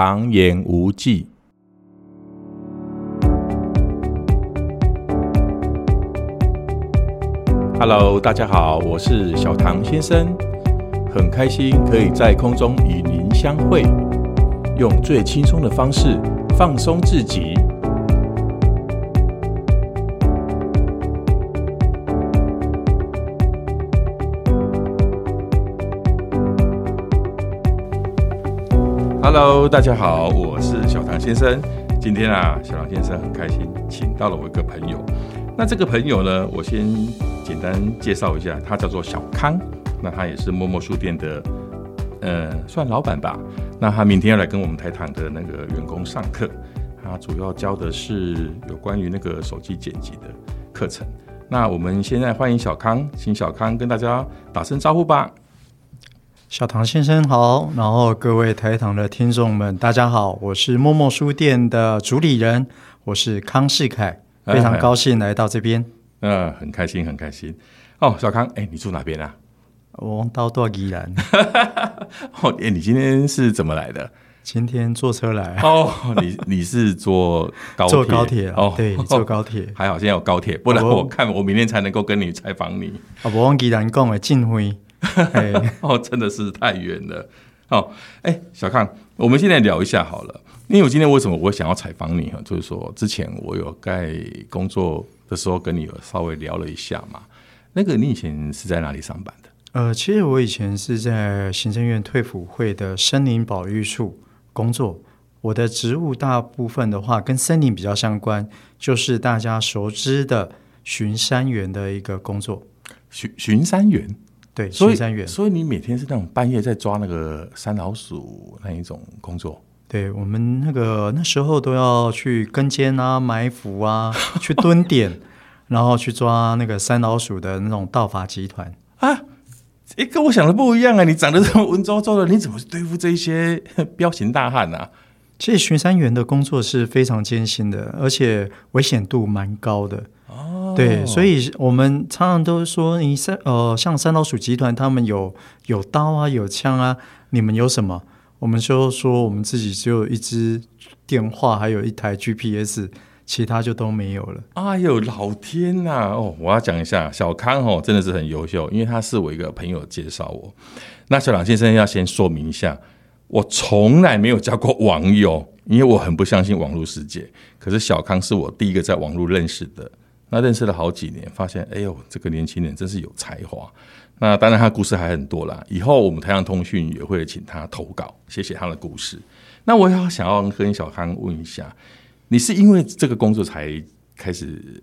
旁言无忌。Hello，大家好，我是小唐先生，很开心可以在空中与您相会，用最轻松的方式放松自己。Hello，大家好，我是小唐先生。今天啊，小唐先生很开心，请到了我一个朋友。那这个朋友呢，我先简单介绍一下，他叫做小康。那他也是默默书店的，呃，算老板吧。那他明天要来跟我们台糖的那个员工上课，他主要教的是有关于那个手机剪辑的课程。那我们现在欢迎小康，请小康跟大家打声招呼吧。小唐先生好，然后各位台糖的听众们，大家好，我是默默书店的主理人，我是康世凯，非常高兴来到这边。嗯、呃，很开心，很开心。哦，小康，哎，你住哪边啊？我到多宜兰。哦，哎，你今天是怎么来的？今天坐车来。哦，你你是坐高铁？坐高铁哦，对，坐高铁。还好现在有高铁，不然我看我明天才能够跟你采访你。啊，我往宜兰讲的进辉。哦，真的是太远了。哦，哎，小康，我们现在聊一下好了。因为我今天为什么我想要采访你哈？就是说，之前我有在工作的时候跟你有稍微聊了一下嘛。那个，你以前是在哪里上班的？呃，其实我以前是在行政院退辅会的森林保育处工作。我的职务大部分的话跟森林比较相关，就是大家熟知的巡山员的一个工作。巡巡山员。对，所以所以你每天是那种半夜在抓那个山老鼠那一种工作？对，我们那个那时候都要去跟监啊、埋伏啊、去蹲点，然后去抓那个山老鼠的那种盗伐集团啊！哎，跟我想的不一样啊！你长得这么文绉绉的，你怎么对付这些 彪形大汉啊？其实巡山员的工作是非常艰辛的，而且危险度蛮高的。哦对，所以我们常常都说，你三呃，像三老鼠集团，他们有有刀啊，有枪啊，你们有什么？我们就说我们自己只有一支电话，还有一台 GPS，其他就都没有了。哎呦，老天呐！哦，我要讲一下，小康哦，真的是很优秀，因为他是我一个朋友介绍我。那小朗先生要先说明一下，我从来没有交过网友，因为我很不相信网络世界。可是小康是我第一个在网络认识的。那认识了好几年，发现哎呦，这个年轻人真是有才华。那当然，他故事还很多啦。以后我们台糖通讯也会请他投稿，写写他的故事。那我要想要跟小康问一下，你是因为这个工作才开始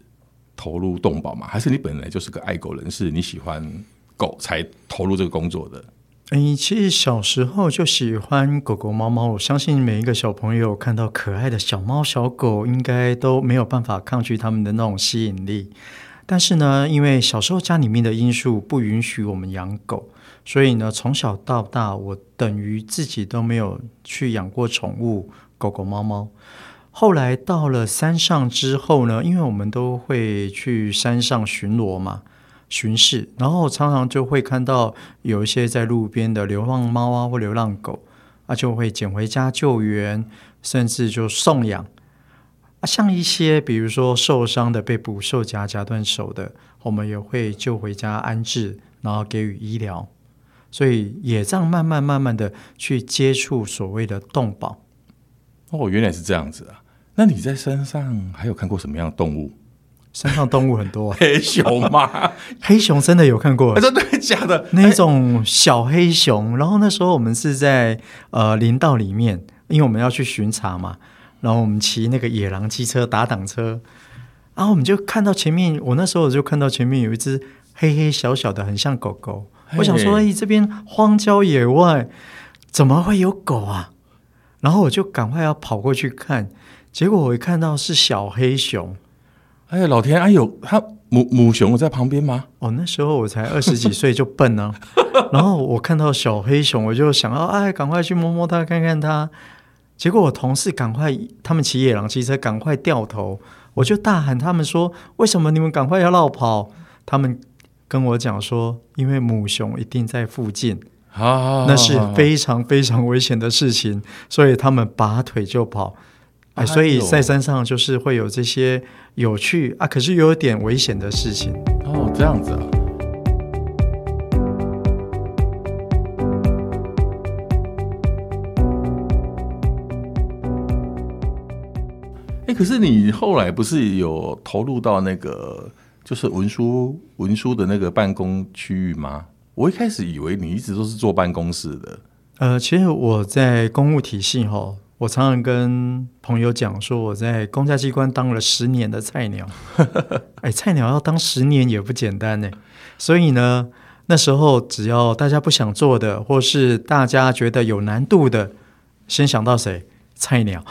投入动保吗？还是你本来就是个爱狗人士，你喜欢狗才投入这个工作的？哎，其实小时候就喜欢狗狗、猫猫。我相信每一个小朋友看到可爱的小猫、小狗，应该都没有办法抗拒他们的那种吸引力。但是呢，因为小时候家里面的因素不允许我们养狗，所以呢，从小到大，我等于自己都没有去养过宠物狗狗、猫猫。后来到了山上之后呢，因为我们都会去山上巡逻嘛。巡视，然后常常就会看到有一些在路边的流浪猫啊或流浪狗啊，就会捡回家救援，甚至就送养啊。像一些比如说受伤的、被捕兽夹夹断手的，我们也会救回家安置，然后给予医疗。所以也这样慢慢慢慢的去接触所谓的动保。哦，原来是这样子啊！那你在山上还有看过什么样的动物？山上动物很多，黑熊吗？黑熊真的有看过？真的假的？那种小黑熊。然后那时候我们是在呃林道里面，因为我们要去巡查嘛。然后我们骑那个野狼机车打挡车，然后我们就看到前面，我那时候我就看到前面有一只黑黑小小的，很像狗狗。我想说，哎，这边荒郊野外怎么会有狗啊？然后我就赶快要跑过去看，结果我一看到是小黑熊。哎呀，老天！哎呦，他母母熊在旁边吗？哦，那时候我才二十几岁就笨呢、啊。然后我看到小黑熊，我就想要哎，赶快去摸摸它，看看它。结果我同事赶快，他们骑野狼骑车，赶快掉头，我就大喊他们说：“为什么你们赶快要绕跑？”他们跟我讲说：“因为母熊一定在附近。”啊，那是非常非常危险的事情，所以他们拔腿就跑。哎，所以在山上就是会有这些有趣啊，可是又有点危险的事情。哦，这样子啊。哎，可是你后来不是有投入到那个就是文书文书的那个办公区域吗？我一开始以为你一直都是坐办公室的。呃，其实我在公务体系哈。我常常跟朋友讲说，我在公家机关当了十年的菜鸟，哎，菜鸟要当十年也不简单呢。所以呢，那时候只要大家不想做的，或是大家觉得有难度的，先想到谁？菜鸟。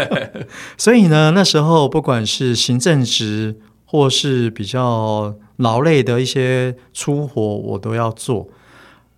所以呢，那时候不管是行政职，或是比较劳累的一些粗活，我都要做。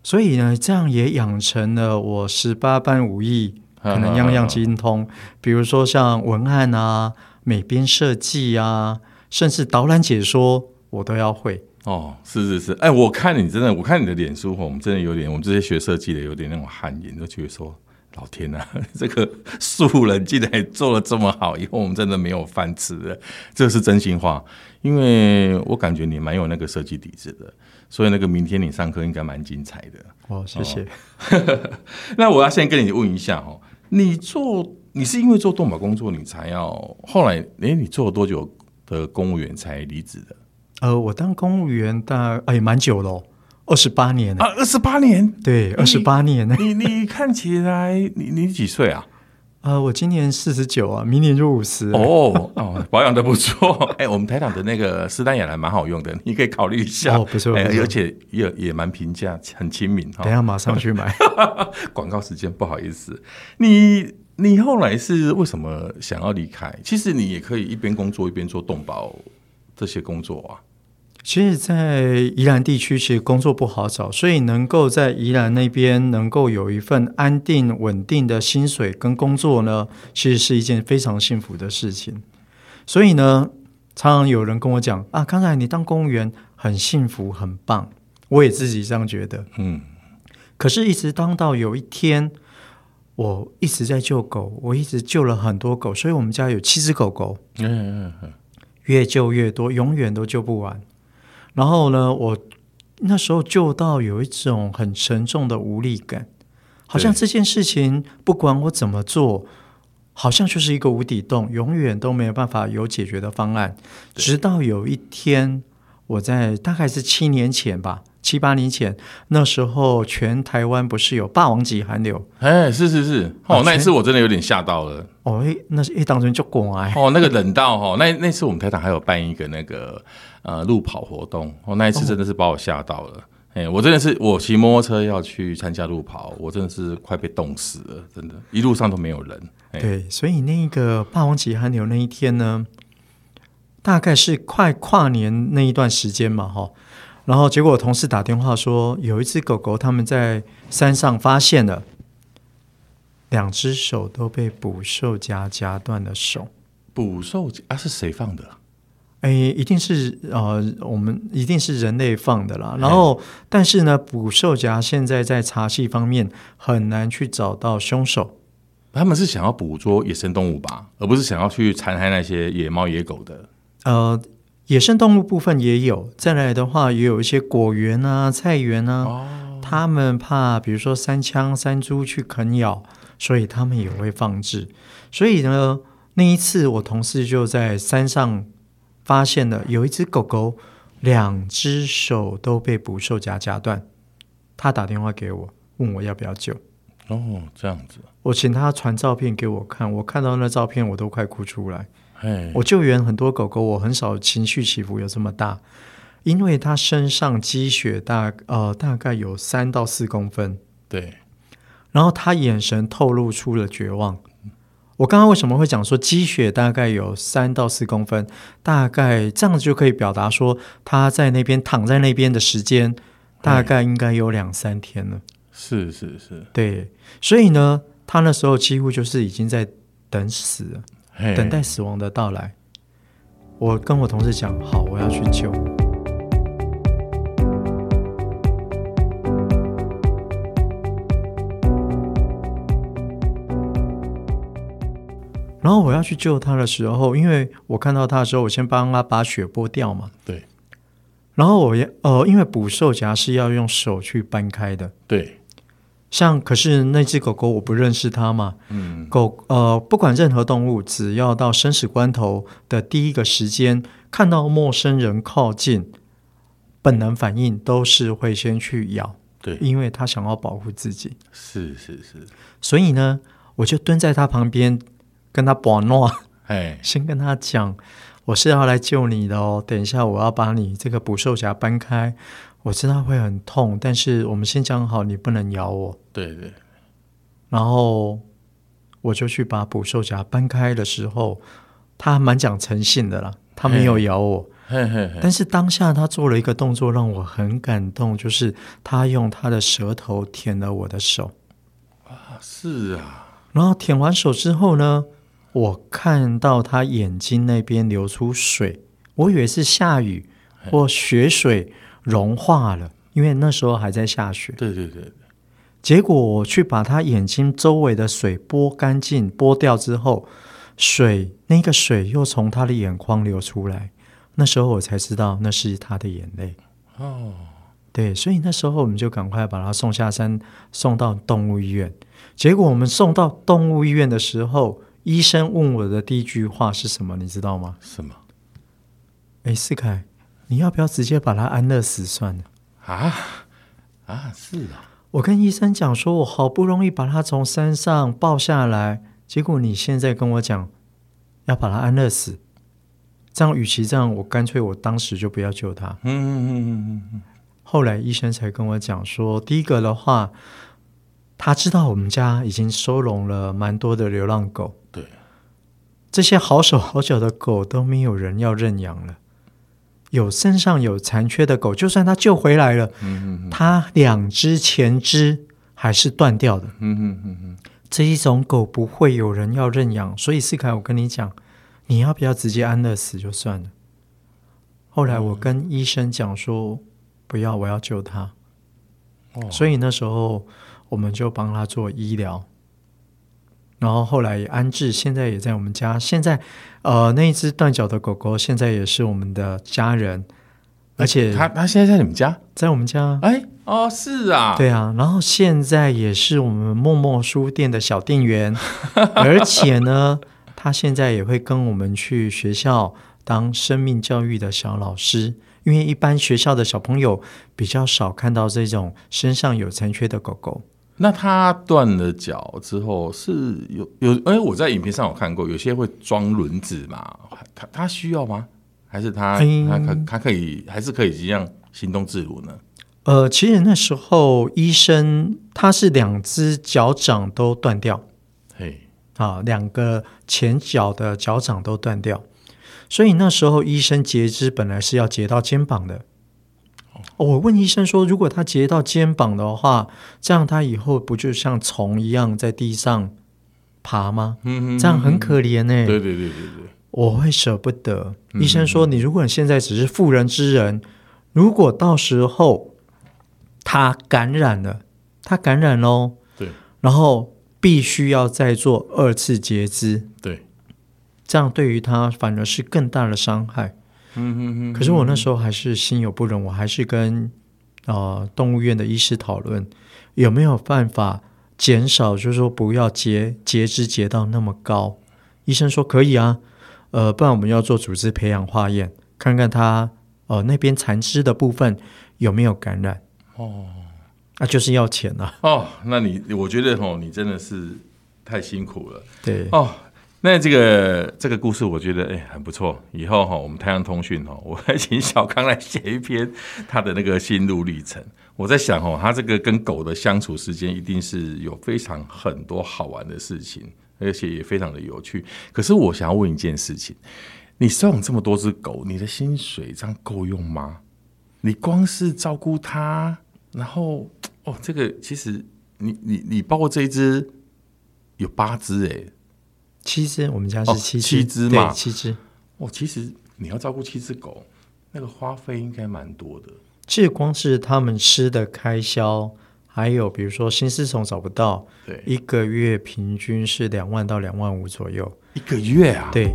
所以呢，这样也养成了我十八般武艺。可能样样精通，比如说像文案啊、美编设计啊，甚至导览解说，我都要会。哦，是是是，哎，我看你真的，我看你的脸书，我们真的有点，我们这些学设计的有点那种汗颜，都觉得说，老天呐，这个素人竟然做了这么好，以后我们真的没有饭吃了，这是真心话，因为我感觉你蛮有那个设计底子的，所以那个明天你上课应该蛮精彩的。哦，谢谢。哦、那我要先跟你问一下哦。你做，你是因为做动保工作，你才要后来？哎，你做了多久的公务员才离职的？呃，我当公务员大哎蛮久了，二十八年啊，二十八年，对，二十八年。你你看起来，你你几岁啊？呃，我今年四十九啊，明年就五十。哦哦，保养的不错。哎、欸，我们台长的那个斯丹雅兰蛮好用的，你可以考虑一下。哦，不错，欸、而且也也蛮平价，很亲民。等一下马上去买。广告时间，不好意思。你你后来是为什么想要离开？其实你也可以一边工作一边做动保这些工作啊。其实，在宜兰地区，其实工作不好找，所以能够在宜兰那边能够有一份安定、稳定的薪水跟工作呢，其实是一件非常幸福的事情。所以呢，常常有人跟我讲啊，刚才你当公务员很幸福、很棒，我也自己这样觉得。嗯，可是，一直当到有一天，我一直在救狗，我一直救了很多狗，所以我们家有七只狗狗。嗯嗯嗯，越救越多，永远都救不完。然后呢，我那时候就到有一种很沉重的无力感，好像这件事情不管我怎么做，好像就是一个无底洞，永远都没有办法有解决的方案。直到有一天，我在大概是七年前吧。七八年前，那时候全台湾不是有霸王级寒流？哎，是是是，哦，那一次我真的有点吓到了。哦，那是一当中就过来。哦，那个冷到哦，那那次我们台长还有办一个那个呃路跑活动，哦，那一次真的是把我吓到了。哎、哦，我真的是我骑摩托车要去参加路跑，我真的是快被冻死了，真的，一路上都没有人。对，所以那个霸王级寒流那一天呢，大概是快跨年那一段时间嘛，哈。然后结果，同事打电话说，有一只狗狗，他们在山上发现了两只手都被捕兽夹夹断了手。捕兽夹啊，是谁放的？哎，一定是呃，我们一定是人类放的啦。然后，但是呢，捕兽夹现在在查缉方面很难去找到凶手。他们是想要捕捉野生动物吧，而不是想要去残害那些野猫野狗的。呃。野生动物部分也有，再来的话也有一些果园啊、菜园啊，哦、他们怕比如说山羌、山猪去啃咬，所以他们也会放置。所以呢，那一次我同事就在山上发现了有一只狗狗，两只手都被捕兽夹夹断，他打电话给我，问我要不要救。哦，这样子，我请他传照片给我看，我看到那照片我都快哭出来。Hey, 我救援很多狗狗，我很少情绪起伏有这么大，因为它身上积雪大呃大概有三到四公分，对，然后他眼神透露出了绝望。我刚刚为什么会讲说积雪大概有三到四公分？大概这样子就可以表达说他在那边躺在那边的时间大概应该有两三天了。是是是，对，所以呢，他那时候几乎就是已经在等死了。等待死亡的到来，我跟我同事讲，好，我要去救。然后我要去救他的时候，因为我看到他的时候，我先帮他把血剥掉嘛。对。然后我也呃，因为捕兽夹是要用手去掰开的。对。像可是那只狗狗我不认识它嘛。嗯。狗呃，不管任何动物，只要到生死关头的第一个时间，看到陌生人靠近，本能反应都是会先去咬。对。因为它想要保护自己。是是是。所以呢，我就蹲在它旁边，跟他把诺。哎。先跟他讲。我是要来救你的哦！等一下，我要把你这个捕兽夹搬开。我知道会很痛，但是我们先讲好，你不能咬我。对对。然后我就去把捕兽夹搬开的时候，他蛮讲诚信的啦，他没有咬我。嘿嘿嘿。但是当下他做了一个动作让我很感动，就是他用他的舌头舔了我的手。啊，是啊。然后舔完手之后呢？我看到他眼睛那边流出水，我以为是下雨或雪水融化了，因为那时候还在下雪。对对对。结果我去把他眼睛周围的水拨干净、拨掉之后，水那个水又从他的眼眶流出来。那时候我才知道那是他的眼泪。哦，对，所以那时候我们就赶快把他送下山，送到动物医院。结果我们送到动物医院的时候。医生问我的第一句话是什么？你知道吗？什么？哎，思凯，你要不要直接把他安乐死算了？啊啊，是啊！我跟医生讲说，我好不容易把他从山上抱下来，结果你现在跟我讲要把他安乐死，这样与其这样，我干脆我当时就不要救他。嗯嗯嗯嗯嗯。后来医生才跟我讲说，第一个的话。他知道我们家已经收容了蛮多的流浪狗，对，这些好手好脚的狗都没有人要认养了。有身上有残缺的狗，就算他救回来了，嗯嗯，他两只前肢还是断掉的，嗯嗯嗯嗯，这一种狗不会有人要认养，所以思凯，我跟你讲，你要不要直接安乐死就算了？后来我跟医生讲说，不要，我要救他。哦，所以那时候。我们就帮他做医疗，然后后来也安置，现在也在我们家。现在，呃，那一只断脚的狗狗现在也是我们的家人，而且他他现在在你们家，在我们家。哎，哦，是啊，对啊。然后现在也是我们默默书店的小店员，而且呢，他现在也会跟我们去学校当生命教育的小老师。因为一般学校的小朋友比较少看到这种身上有残缺的狗狗。那他断了脚之后是有有哎，我在影片上有看过，有些会装轮子嘛，他他需要吗？还是他、嗯、他可他可以还是可以这样行动自如呢？呃，其实那时候医生他是两只脚掌都断掉，嘿啊，两个前脚的脚掌都断掉，所以那时候医生截肢本来是要截到肩膀的。我问医生说：“如果他截到肩膀的话，这样他以后不就像虫一样在地上爬吗？嗯嗯，这样很可怜呢。对对对对对，我会舍不得。医生说：“你如果你现在只是妇人之仁，如果到时候他感染了，他感染喽，对，然后必须要再做二次截肢，对，这样对于他反而是更大的伤害。”嗯嗯，可是我那时候还是心有不忍，我还是跟呃动物园的医师讨论有没有办法减少，就是说不要截截肢截到那么高。医生说可以啊，呃，不然我们要做组织培养化验，看看他呃那边残肢的部分有没有感染。哦，那、啊、就是要钱呐、啊。哦，那你我觉得哦，你真的是太辛苦了。对哦。那这个这个故事，我觉得哎很不错。以后哈，我们太阳通讯哈，我还请小康来写一篇他的那个心路历程。我在想哈，他这个跟狗的相处时间，一定是有非常很多好玩的事情，而且也非常的有趣。可是我想要问一件事情：你收养这么多只狗，你的薪水这样够用吗？你光是照顾它，然后哦，这个其实你你你包括这一只有八只哎。七只，我们家是七只，哦、七只嘛，七只。哦，其实你要照顾七只狗，那个花费应该蛮多的。其实光是他们吃的开销，还有比如说新丝虫找不到，对，一个月平均是两万到两万五左右。一个月啊？对。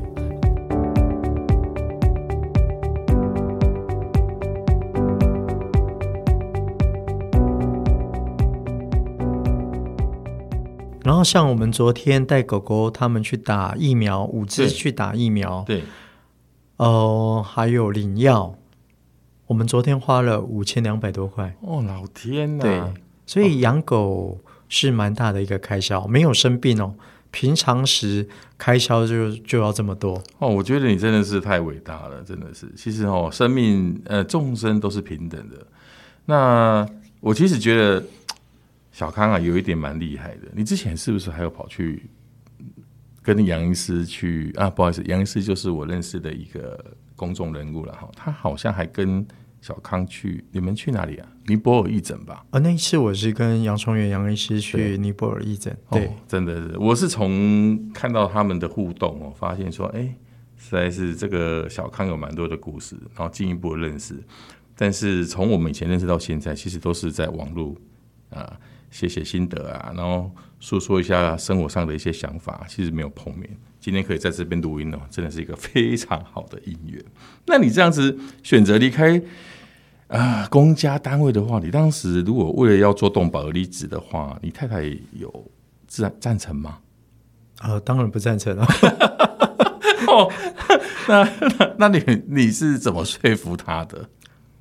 然后像我们昨天带狗狗他们去打疫苗，五只去打疫苗，对，呃，还有领药，我们昨天花了五千两百多块。哦，老天呐！对，所以养狗是蛮大的一个开销，没有生病哦，平常时开销就就要这么多。哦，我觉得你真的是太伟大了，真的是。其实哦，生命呃，众生都是平等的。那我其实觉得。小康啊，有一点蛮厉害的。你之前是不是还有跑去跟杨医师去啊？不好意思，杨医师就是我认识的一个公众人物了哈。他好像还跟小康去，你们去哪里啊？尼泊尔义诊吧？啊，那一次我是跟杨崇元杨医师去尼泊尔义诊。对，哦，真的是，我是从看到他们的互动哦，发现说，哎，实在是这个小康有蛮多的故事，然后进一步认识。但是从我们以前认识到现在，其实都是在网络啊。写写心得啊，然后诉说一下生活上的一些想法，其实没有碰面。今天可以在这边录音哦，真的是一个非常好的姻缘。那你这样子选择离开啊、呃、公家单位的话，你当时如果为了要做动保而离职的话，你太太有赞赞成吗？呃，当然不赞成了。哦，那那那你你是怎么说服他的？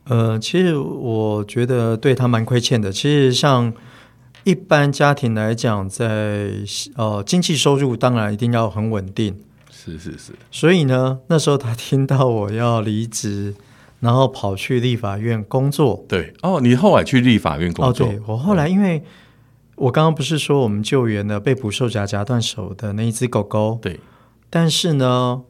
呃，其实我觉得对他蛮亏欠的。其实像。一般家庭来讲，在呃经济收入当然一定要很稳定，是是是。所以呢，那时候他听到我要离职，然后跑去立法院工作。对哦，你后来去立法院工作？哦，对，我后来，因为我刚刚不是说我们救援了被捕兽夹夹断手的那一只狗狗？对。但是呢，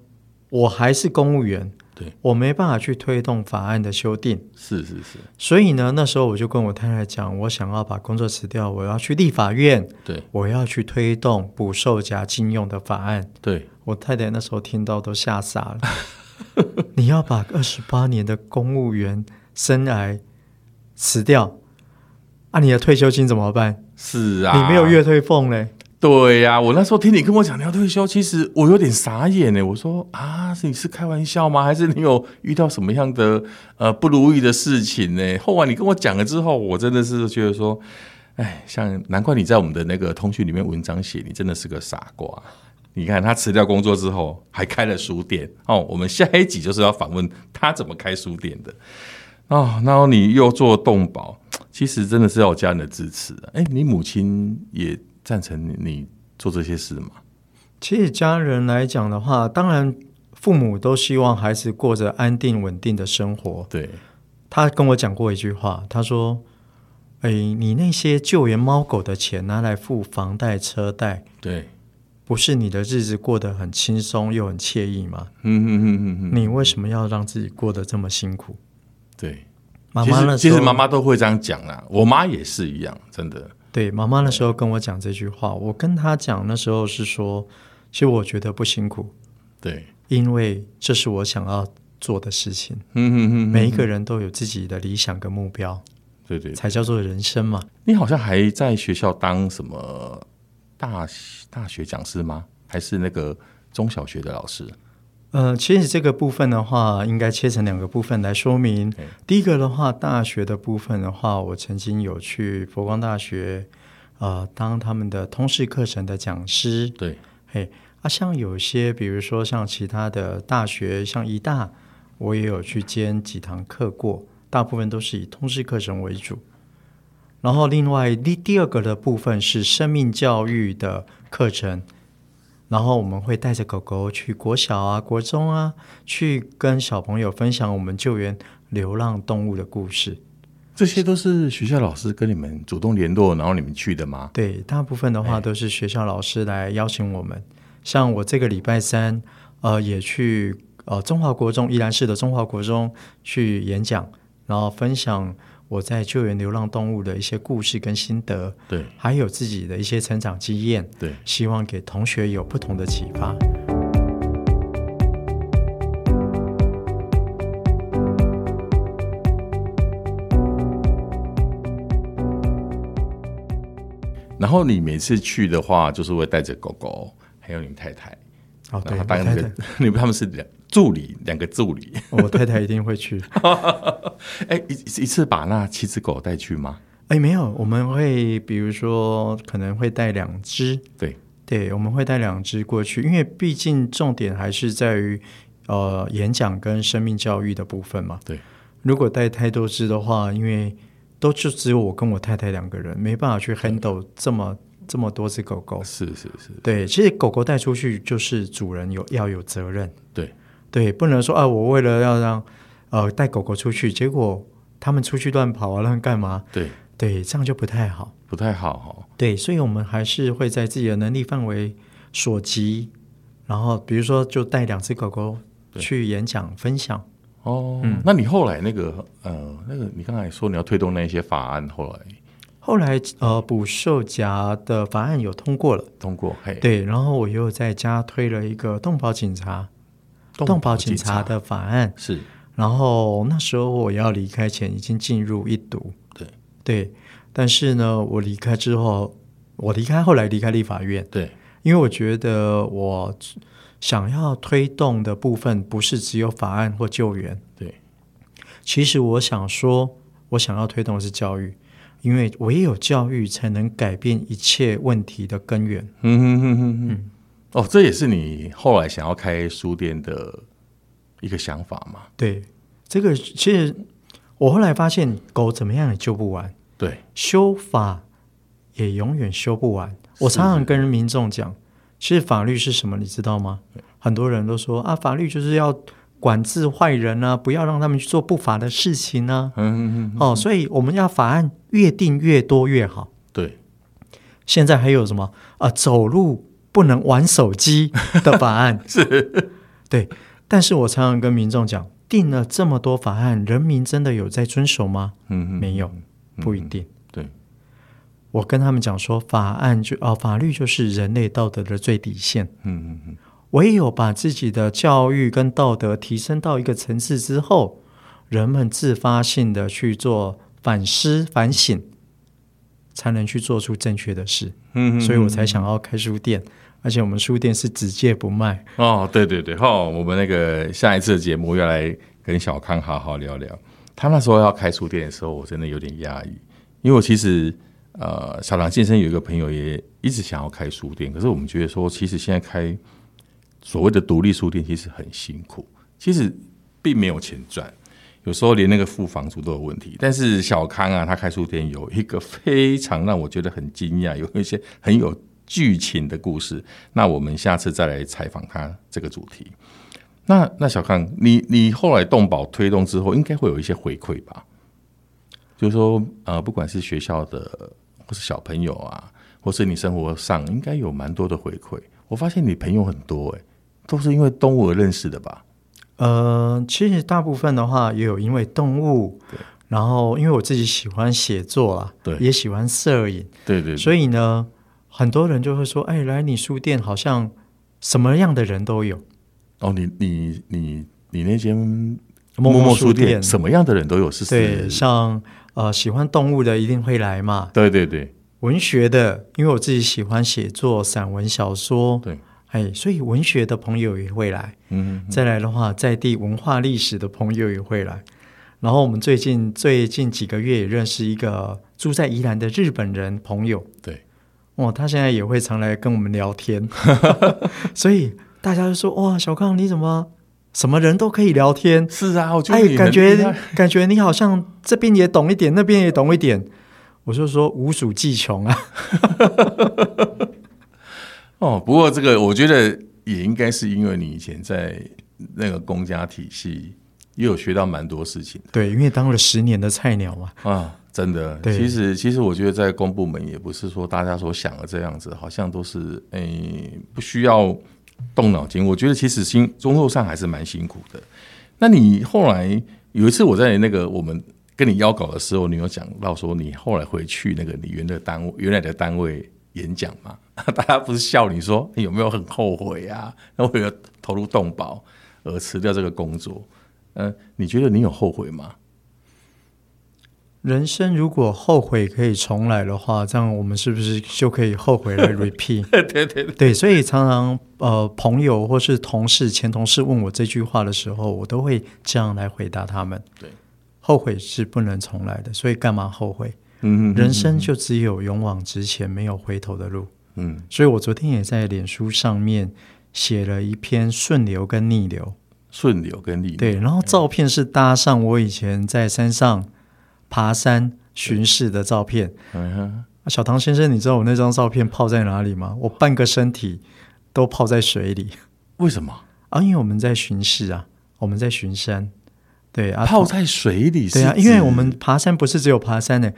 我还是公务员。对，我没办法去推动法案的修订，是是是，所以呢，那时候我就跟我太太讲，我想要把工作辞掉，我要去立法院，对，我要去推动捕兽夹禁用的法案。对，我太太那时候听到都吓傻了，你要把二十八年的公务员生涯辞掉，啊，你的退休金怎么办？是啊，你没有月退俸嘞。对呀、我那时候听你跟我讲你要退休，其实我有点傻眼呢。我说啊，你是开玩笑吗？还是你有遇到什么样的呃不如意的事情呢？后来你跟我讲了之后，我真的是觉得说，哎，像难怪你在我们的那个通讯里面文章写，你真的是个傻瓜。你看他辞掉工作之后，还开了书店哦。我们下一集就是要访问他怎么开书店的哦。然后你又做动保，其实真的是要有家人的支持。哎，你母亲也。赞成你做这些事吗？其实家人来讲的话，当然父母都希望孩子过着安定稳定的生活。对，他跟我讲过一句话，他说：“哎，你那些救援猫狗的钱拿来付房贷车贷，对，不是你的日子过得很轻松又很惬意吗？嗯哼哼哼哼，你为什么要让自己过得这么辛苦？”对，妈妈呢？其实妈妈都会这样讲啦，我妈也是一样，真的。对，妈妈那时候跟我讲这句话，我跟她讲那时候是说，其实我觉得不辛苦，对，因为这是我想要做的事情。嗯哼哼哼，每一个人都有自己的理想跟目标，对对，才叫做人生嘛。你好像还在学校当什么大大学讲师吗？还是那个中小学的老师？呃，其实这个部分的话，应该切成两个部分来说明。第一个的话，大学的部分的话，我曾经有去佛光大学，呃，当他们的通识课程的讲师。对，嘿，啊，像有些，比如说像其他的大学，像一大，我也有去兼几堂课过，大部分都是以通识课程为主。然后，另外第第二个的部分是生命教育的课程。然后我们会带着狗狗去国小啊、国中啊，去跟小朋友分享我们救援流浪动物的故事。这些都是学校老师跟你们主动联络，然后你们去的吗？对，大部分的话都是学校老师来邀请我们。哎、像我这个礼拜三，呃，也去呃中华国中宜兰市的中华国中去演讲，然后分享。我在救援流浪动物的一些故事跟心得，对，还有自己的一些成长经验，对，希望给同学有不同的启发。然后你每次去的话，就是会带着狗狗，还有你太太，哦，对，个 你们他们是两助理，两个助理。我太太一定会去。哎，一一次把那七只狗带去吗？哎，没有，我们会比如说可能会带两只。对对，我们会带两只过去，因为毕竟重点还是在于呃演讲跟生命教育的部分嘛。对，如果带太多只的话，因为都就只有我跟我太太两个人，没办法去 handle 这么。这么多只狗狗，是是是，对，其实狗狗带出去就是主人有要有责任，对对，不能说啊，我为了要让呃带狗狗出去，结果他们出去乱跑啊，乱干嘛？对对，这样就不太好，不太好哈。对，所以我们还是会在自己的能力范围所及，然后比如说就带两只狗狗去演讲分享。哦，嗯，那你后来那个呃那个你刚才说你要推动那些法案，后来。后来，呃，捕兽夹的法案有通过了，通过，嘿，对，然后我又在家推了一个动保警察，动保警察的法案。是，然后那时候我要离开前已经进入一读，对。对，但是呢，我离开之后，我离开后来离开立法院，对，因为我觉得我想要推动的部分不是只有法案或救援，对，其实我想说，我想要推动的是教育。因为唯有教育才能改变一切问题的根源。嗯哼哼哼哼。哦，这也是你后来想要开书店的一个想法吗？对，这个其实我后来发现，狗怎么样也救不完。对，修法也永远修不完。我常常跟民众讲，其实法律是什么，你知道吗？很多人都说啊，法律就是要。管制坏人呢、啊，不要让他们去做不法的事情呢、啊。嗯嗯嗯。哦，所以我们要法案越定越多越好。对。现在还有什么啊？走路不能玩手机的法案 是。对。但是我常常跟民众讲，定了这么多法案，人民真的有在遵守吗？嗯嗯。没有，不一定。嗯、对。我跟他们讲说，法案就啊，法律就是人类道德的最底线。嗯嗯嗯。唯有把自己的教育跟道德提升到一个层次之后，人们自发性的去做反思反省，才能去做出正确的事。嗯，所以我才想要开书店，而且我们书店是只借不卖。哦，对对对，好，我们那个下一次的节目要来跟小康好好聊聊。他那时候要开书店的时候，我真的有点压抑，因为我其实呃，小唐先生有一个朋友也一直想要开书店，可是我们觉得说，其实现在开。所谓的独立书店其实很辛苦，其实并没有钱赚，有时候连那个付房租都有问题。但是小康啊，他开书店有一个非常让我觉得很惊讶，有一些很有剧情的故事。那我们下次再来采访他这个主题。那那小康，你你后来动保推动之后，应该会有一些回馈吧？就是说，呃，不管是学校的，或是小朋友啊，或是你生活上，应该有蛮多的回馈。我发现你朋友很多诶、都是因为动物而认识的吧？呃，其实大部分的话也有因为动物，然后因为我自己喜欢写作啊，对，也喜欢摄影，对，对对。所以呢，很多人就会说：“哎，来你书店好像什么样的人都有。”哦，你你你你那间默默书店什么样的人都有？是？对，像呃喜欢动物的一定会来嘛。对对对。文学的，因为我自己喜欢写作，散文小说，对。哎，所以文学的朋友也会来，嗯，再来的话，在地文化历史的朋友也会来。然后我们最近最近几个月也认识一个住在宜兰的日本人朋友，对，哦，他现在也会常来跟我们聊天，所以大家就说哇，小康你怎么什么人都可以聊天？是啊，我觉得哎，感觉感觉你好像这边也懂一点，那边也懂一点。我就说无鼠技穷啊。哦，不过这个我觉得也应该是因为你以前在那个公家体系也有学到蛮多事情。对，因为当了十年的菜鸟嘛。啊，真的。对。其实，其实我觉得在公部门也不是说大家所想的这样子，好像都是诶、欸、不需要动脑筋。我觉得其实辛工作上还是蛮辛苦的。那你后来有一次我在那个我们跟你邀稿的时候，你有讲到说你后来回去那个你原的单位原来的单位演讲嘛？大家不是笑你说你有没有很后悔啊？那为了投入动保而辞掉这个工作，嗯、呃，你觉得你有后悔吗？人生如果后悔可以重来的话，这样我们是不是就可以后悔来 repeat？对对对，对，所以常常呃，朋友或是同事、前同事问我这句话的时候，我都会这样来回答他们。对，后悔是不能重来的，所以干嘛后悔？嗯，人生就只有勇往直前，没有回头的路。嗯，所以我昨天也在脸书上面写了一篇顺流跟逆流，顺流跟逆流。对，然后照片是搭上我以前在山上。爬山巡视的照片，嗯哼，小唐先生，你知道我那张照片泡在哪里吗？我半个身体都泡在水里，为什么？啊，因为我们在巡视啊，我们在巡山，对啊，泡在水里，对啊，因为我们爬山不是只有爬山呢，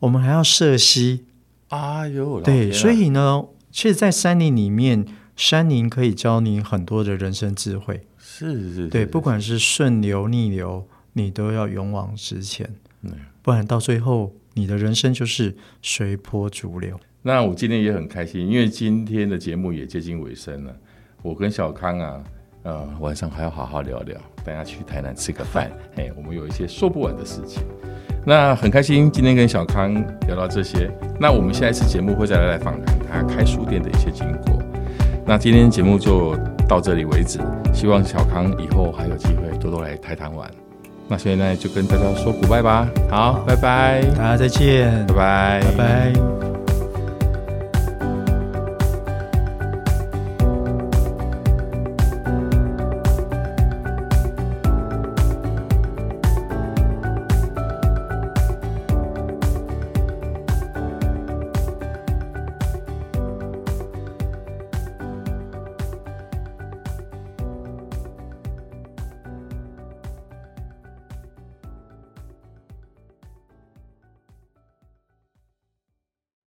我们还要涉溪，哎呦，对，所以呢，其实，在山林里面，山林可以教你很多的人生智慧，是是，是，对，不管是顺流逆流，你都要勇往直前。嗯，不然到最后，你的人生就是随波逐流。那我今天也很开心，因为今天的节目也接近尾声了。我跟小康啊，呃，晚上还要好好聊聊，大家去台南吃个饭。哎，我们有一些说不完的事情。那很开心，今天跟小康聊到这些。那我们下一次节目会再来来访谈他开书店的一些经过。那今天节目就到这里为止，希望小康以后还有机会多多来台谈玩。那现在就跟大家说 goodbye 吧，好，拜拜，大家再见，拜拜，拜拜。